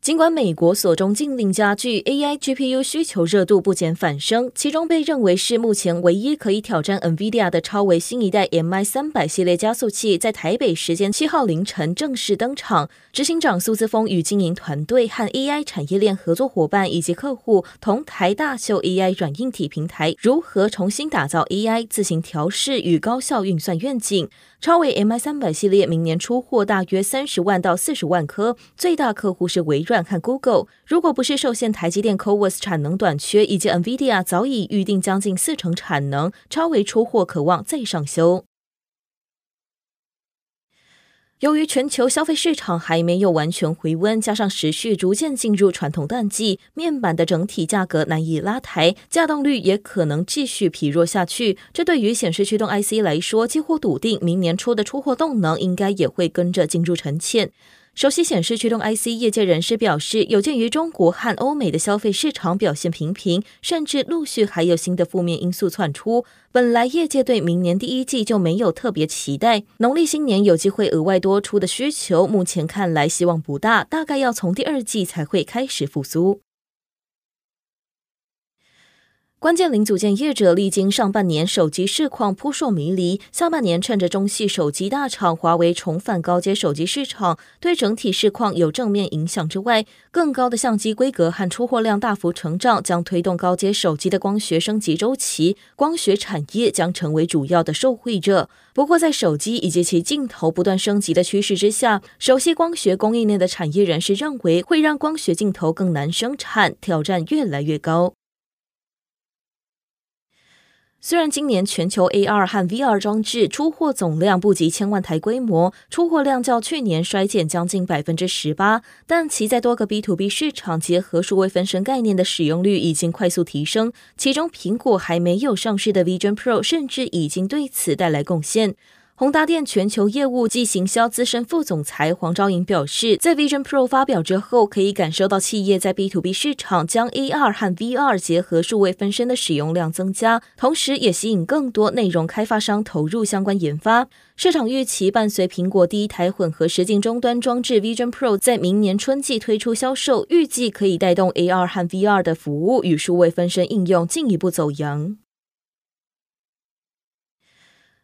尽管美国锁中禁令加剧，AI GPU 需求热度不减反升，其中被认为是目前唯一可以挑战 NVIDIA 的超微新一代 MI 三百系列加速器，在台北时间七号凌晨正式登场。执行长苏姿丰与经营团队和 AI 产业链合作伙伴以及客户同台大秀 AI 软硬体平台如何重新打造 AI 自行调试与高效运算愿景。超维 MI 三百系列明年出货大约三十万到四十万颗，最大客户是微软和 Google。如果不是受限台积电 CoWoS 产能短缺，以及 NVIDIA 早已预定将近四成产能，超维出货可望再上修。由于全球消费市场还没有完全回温，加上时序逐渐进入传统淡季，面板的整体价格难以拉抬，价动率也可能继续疲弱下去。这对于显示驱动 IC 来说，几乎笃定明年初的出货动能应该也会跟着进入沉潜。熟悉显示驱动 IC 业界人士表示，有鉴于中国和欧美的消费市场表现平平，甚至陆续还有新的负面因素窜出，本来业界对明年第一季就没有特别期待。农历新年有机会额外多出的需求，目前看来希望不大，大概要从第二季才会开始复苏。关键零组件业者历经上半年手机市况扑朔迷离，下半年趁着中系手机大厂华为重返高阶手机市场，对整体市况有正面影响之外，更高的相机规格和出货量大幅成长，将推动高阶手机的光学升级周期，光学产业将成为主要的受惠者。不过，在手机以及其镜头不断升级的趋势之下，熟悉光学供应链的产业人士认为，会让光学镜头更难生产，挑战越来越高。虽然今年全球 AR 和 VR 装置出货总量不及千万台规模，出货量较去年衰减将近百分之十八，但其在多个 B to B 市场结合数位分身概念的使用率已经快速提升，其中苹果还没有上市的 Vision Pro 甚至已经对此带来贡献。宏达电全球业务及行销资深副总裁黄昭莹表示，在 Vision Pro 发表之后，可以感受到企业在 B to B 市场将 AR 和 VR 结合数位分身的使用量增加，同时也吸引更多内容开发商投入相关研发。市场预期伴随苹果第一台混合实境终端装置 Vision Pro 在明年春季推出销售，预计可以带动 AR 和 VR 的服务与数位分身应用进一步走扬。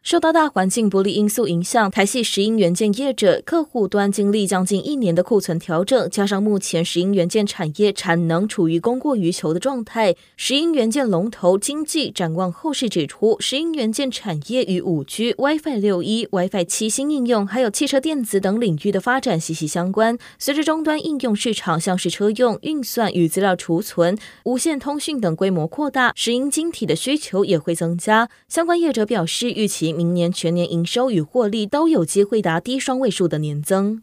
受到大环境不利因素影响，台系石英元件业者客户端经历将近一年的库存调整，加上目前石英元件产业产能处于供过于求的状态，石英元件龙头经济展望后市指出，石英元件产业与五 G、WiFi 六一、WiFi 七新应用，还有汽车电子等领域的发展息息相关。随着终端应用市场像是车用运算与资料储存、无线通讯等规模扩大，石英晶体的需求也会增加。相关业者表示，预期。明年全年营收与获利都有机会达低双位数的年增。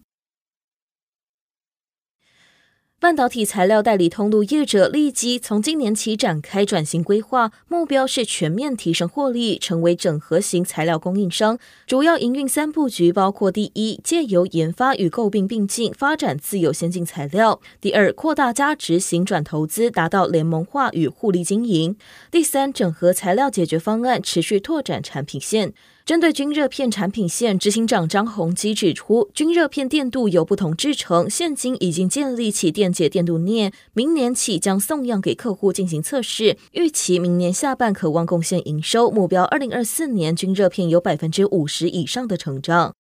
半导体材料代理通路业者立即从今年起展开转型规划，目标是全面提升获利，成为整合型材料供应商。主要营运三布局包括：第一，借由研发与购并并进，发展自有先进材料；第二，扩大价值型转投资，达到联盟化与互利经营；第三，整合材料解决方案，持续拓展产品线。针对均热片产品线，执行长张宏基指出，均热片电镀有不同制程，现今已经建立起电解电镀镍，明年起将送样给客户进行测试，预期明年下半可望贡献营收，目标二零二四年均热片有百分之五十以上的成长。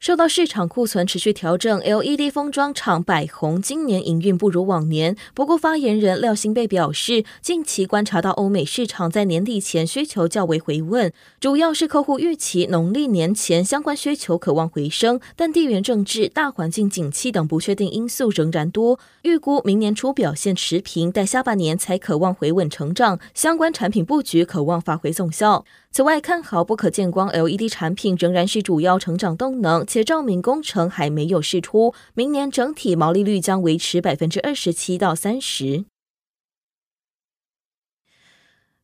受到市场库存持续调整，LED 封装厂百宏今年营运不如往年。不过，发言人廖新贝表示，近期观察到欧美市场在年底前需求较为回稳，主要是客户预期农历年前相关需求可望回升，但地缘政治、大环境景气等不确定因素仍然多，预估明年初表现持平，待下半年才可望回稳成长，相关产品布局可望发挥总效。此外，看好不可见光 LED 产品仍然是主要成长动能，且照明工程还没有试出，明年整体毛利率将维持百分之二十七到三十。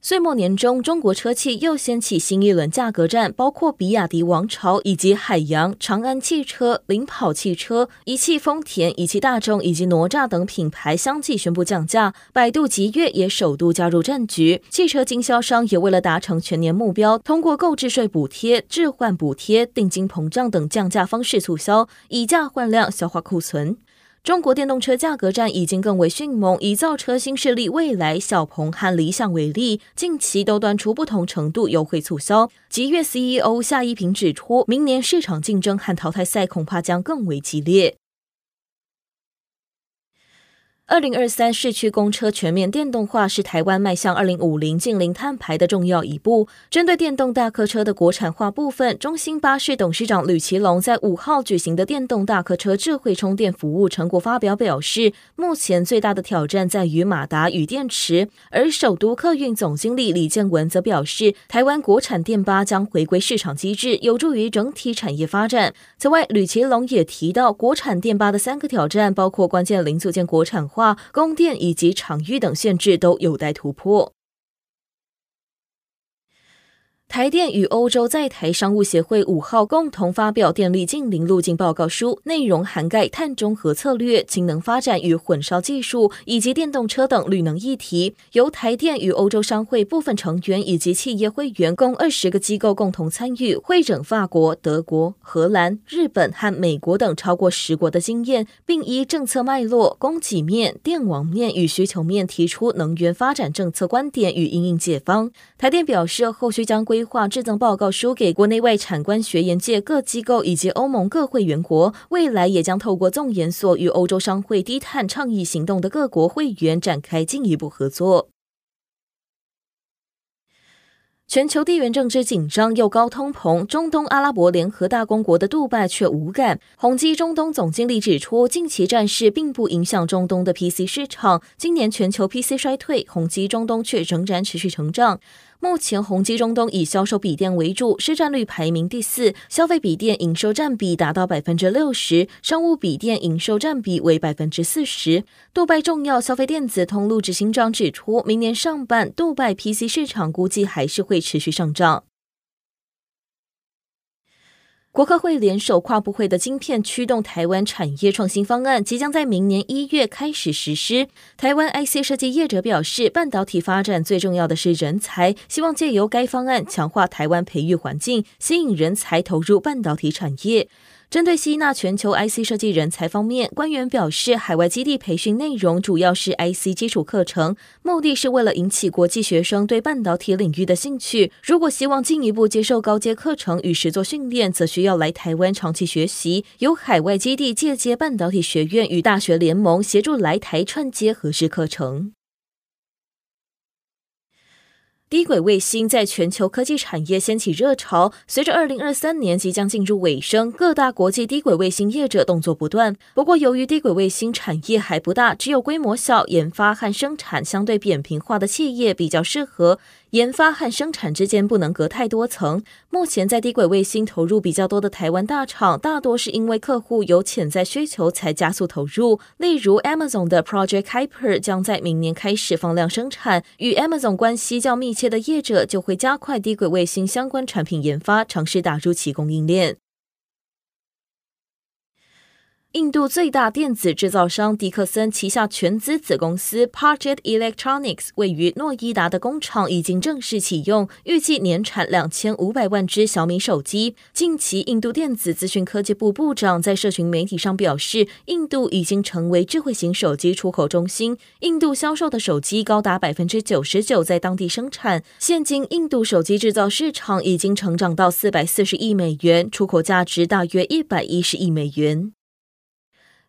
岁末年终，中国车企又掀起新一轮价格战，包括比亚迪王朝以及海洋、长安汽车、领跑汽车、一汽丰田、一汽大众以及哪吒等品牌相继宣布降价。百度集悦也首度加入战局。汽车经销商也为了达成全年目标，通过购置税补贴、置换补贴、定金膨胀等降价方式促销，以价换量消化库存。中国电动车价格战已经更为迅猛，以造车新势力蔚来、小鹏和理想为例，近期都端出不同程度优惠促销。极越 CEO 夏一平指出，明年市场竞争和淘汰赛恐怕将更为激烈。二零二三市区公车全面电动化是台湾迈向二零五零净零碳排的重要一步。针对电动大客车的国产化部分，中兴巴士董事长吕其龙在五号举行的电动大客车智慧充电服务成果发表表示，目前最大的挑战在于马达与电池。而首都客运总经理李建文则表示，台湾国产电巴将回归市场机制，有助于整体产业发展。此外，吕其龙也提到，国产电巴的三个挑战包括关键零组件国产化。供电以及场域等限制都有待突破。台电与欧洲在台商务协会五号共同发表电力净零路径报告书，内容涵盖碳中和策略、氢能发展与混烧技术，以及电动车等绿能议题。由台电与欧洲商会部分成员以及企业会员共二十个机构共同参与，汇整法国、德国、荷兰、日本和美国等超过十国的经验，并依政策脉络、供给面、电网面与需求面提出能源发展政策观点与应应解方。台电表示，后续将规划制造报告书给国内外产官学研界各机构以及欧盟各会员国，未来也将透过纵研所与欧洲商会低碳倡议行动的各国会员展开进一步合作。全球地缘政治紧张又高通膨，中东阿拉伯联合大公国的杜拜却无感。宏基中东总经理指出，近期战事并不影响中东的 PC 市场，今年全球 PC 衰退，宏基中东却仍然持续成长。目前，宏基中东以销售笔电为主，市占率排名第四，消费笔电营收占比达到百分之六十，商务笔电营收占比为百分之四十。杜拜重要消费电子通路执行长指出，明年上半杜拜 PC 市场估计还是会持续上涨。国科会联手跨部会的晶片驱动台湾产业创新方案，即将在明年一月开始实施。台湾 IC 设计业者表示，半导体发展最重要的是人才，希望借由该方案强化台湾培育环境，吸引人才投入半导体产业。针对吸纳全球 IC 设计人才方面，官员表示，海外基地培训内容主要是 IC 基础课程，目的是为了引起国际学生对半导体领域的兴趣。如果希望进一步接受高阶课程与实作训练，则需要来台湾长期学习。由海外基地借接半导体学院与大学联盟，协助来台串接合适课程。低轨卫星在全球科技产业掀起热潮。随着二零二三年即将进入尾声，各大国际低轨卫星业者动作不断。不过，由于低轨卫星产业还不大，只有规模小、研发和生产相对扁平化的企业比较适合。研发和生产之间不能隔太多层。目前在低轨卫星投入比较多的台湾大厂，大多是因为客户有潜在需求才加速投入。例如，Amazon 的 Project Kuiper 将在明年开始放量生产，与 Amazon 关系较密切的业者就会加快低轨卫星相关产品研发，尝试打入其供应链。印度最大电子制造商迪克森旗下全资子公司 Parjet Electronics 位于诺伊达的工厂已经正式启用，预计年产两千五百万只小米手机。近期，印度电子资讯科技部部长在社群媒体上表示，印度已经成为智慧型手机出口中心，印度销售的手机高达百分之九十九在当地生产。现今，印度手机制造市场已经成长到四百四十亿美元，出口价值大约一百一十亿美元。